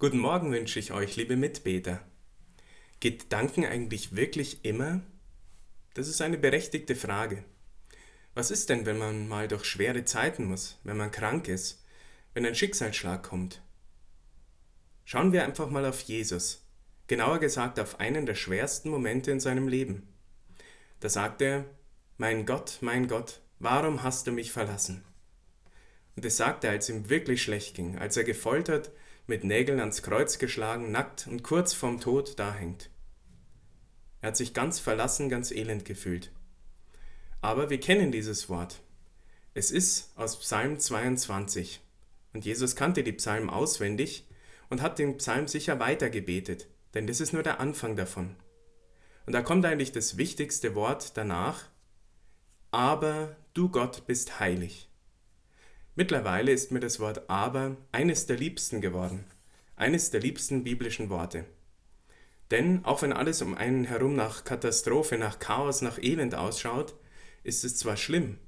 Guten Morgen wünsche ich euch, liebe Mitbeter. Geht Danken eigentlich wirklich immer? Das ist eine berechtigte Frage. Was ist denn, wenn man mal durch schwere Zeiten muss, wenn man krank ist, wenn ein Schicksalsschlag kommt? Schauen wir einfach mal auf Jesus, genauer gesagt auf einen der schwersten Momente in seinem Leben. Da sagt er, Mein Gott, mein Gott, warum hast du mich verlassen? Und das sagt er, als ihm wirklich schlecht ging, als er gefoltert, mit Nägeln ans Kreuz geschlagen, nackt und kurz vorm Tod dahängt. Er hat sich ganz verlassen, ganz elend gefühlt. Aber wir kennen dieses Wort. Es ist aus Psalm 22. Und Jesus kannte die Psalmen auswendig und hat den Psalm sicher weitergebetet, denn das ist nur der Anfang davon. Und da kommt eigentlich das wichtigste Wort danach. Aber du Gott bist heilig. Mittlerweile ist mir das Wort aber eines der liebsten geworden, eines der liebsten biblischen Worte. Denn auch wenn alles um einen herum nach Katastrophe, nach Chaos, nach Elend ausschaut, ist es zwar schlimm,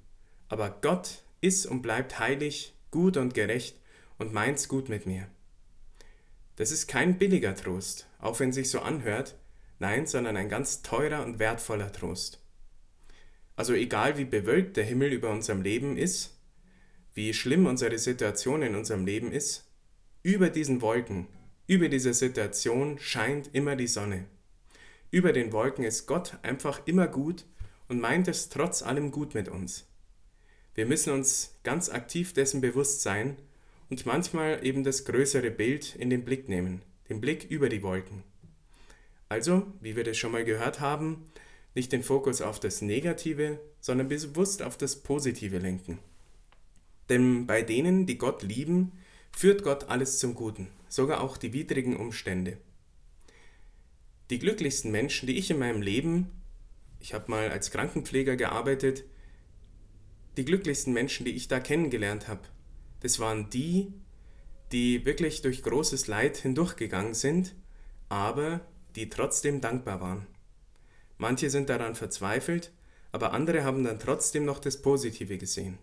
aber Gott ist und bleibt heilig, gut und gerecht und meint's gut mit mir. Das ist kein billiger Trost, auch wenn sich so anhört, nein, sondern ein ganz teurer und wertvoller Trost. Also egal wie bewölkt der Himmel über unserem Leben ist, wie schlimm unsere Situation in unserem Leben ist, über diesen Wolken, über dieser Situation scheint immer die Sonne. Über den Wolken ist Gott einfach immer gut und meint es trotz allem gut mit uns. Wir müssen uns ganz aktiv dessen bewusst sein und manchmal eben das größere Bild in den Blick nehmen, den Blick über die Wolken. Also, wie wir das schon mal gehört haben, nicht den Fokus auf das Negative, sondern bewusst auf das Positive lenken. Denn bei denen, die Gott lieben, führt Gott alles zum Guten, sogar auch die widrigen Umstände. Die glücklichsten Menschen, die ich in meinem Leben, ich habe mal als Krankenpfleger gearbeitet, die glücklichsten Menschen, die ich da kennengelernt habe, das waren die, die wirklich durch großes Leid hindurchgegangen sind, aber die trotzdem dankbar waren. Manche sind daran verzweifelt, aber andere haben dann trotzdem noch das Positive gesehen.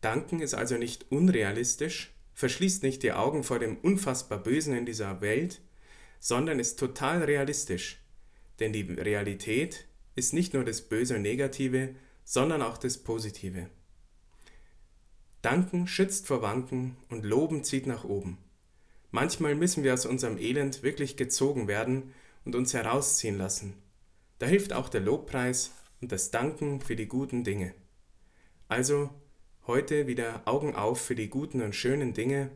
Danken ist also nicht unrealistisch, verschließt nicht die Augen vor dem unfassbar Bösen in dieser Welt, sondern ist total realistisch. Denn die Realität ist nicht nur das Böse und Negative, sondern auch das Positive. Danken schützt vor Wanken und Loben zieht nach oben. Manchmal müssen wir aus unserem Elend wirklich gezogen werden und uns herausziehen lassen. Da hilft auch der Lobpreis und das Danken für die guten Dinge. Also Heute wieder Augen auf für die guten und schönen Dinge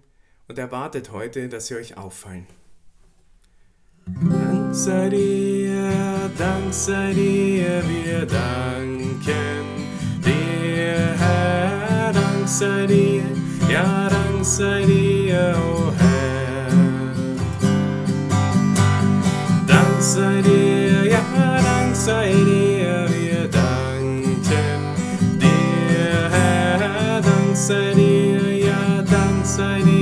und erwartet heute, dass sie euch auffallen. Dank sei dir, Dank sei dir, wir danken dir, Herr, Dank sei dir, ja, Dank sei dir, oh Herr. Dank sei dir. danzaría, danzaría.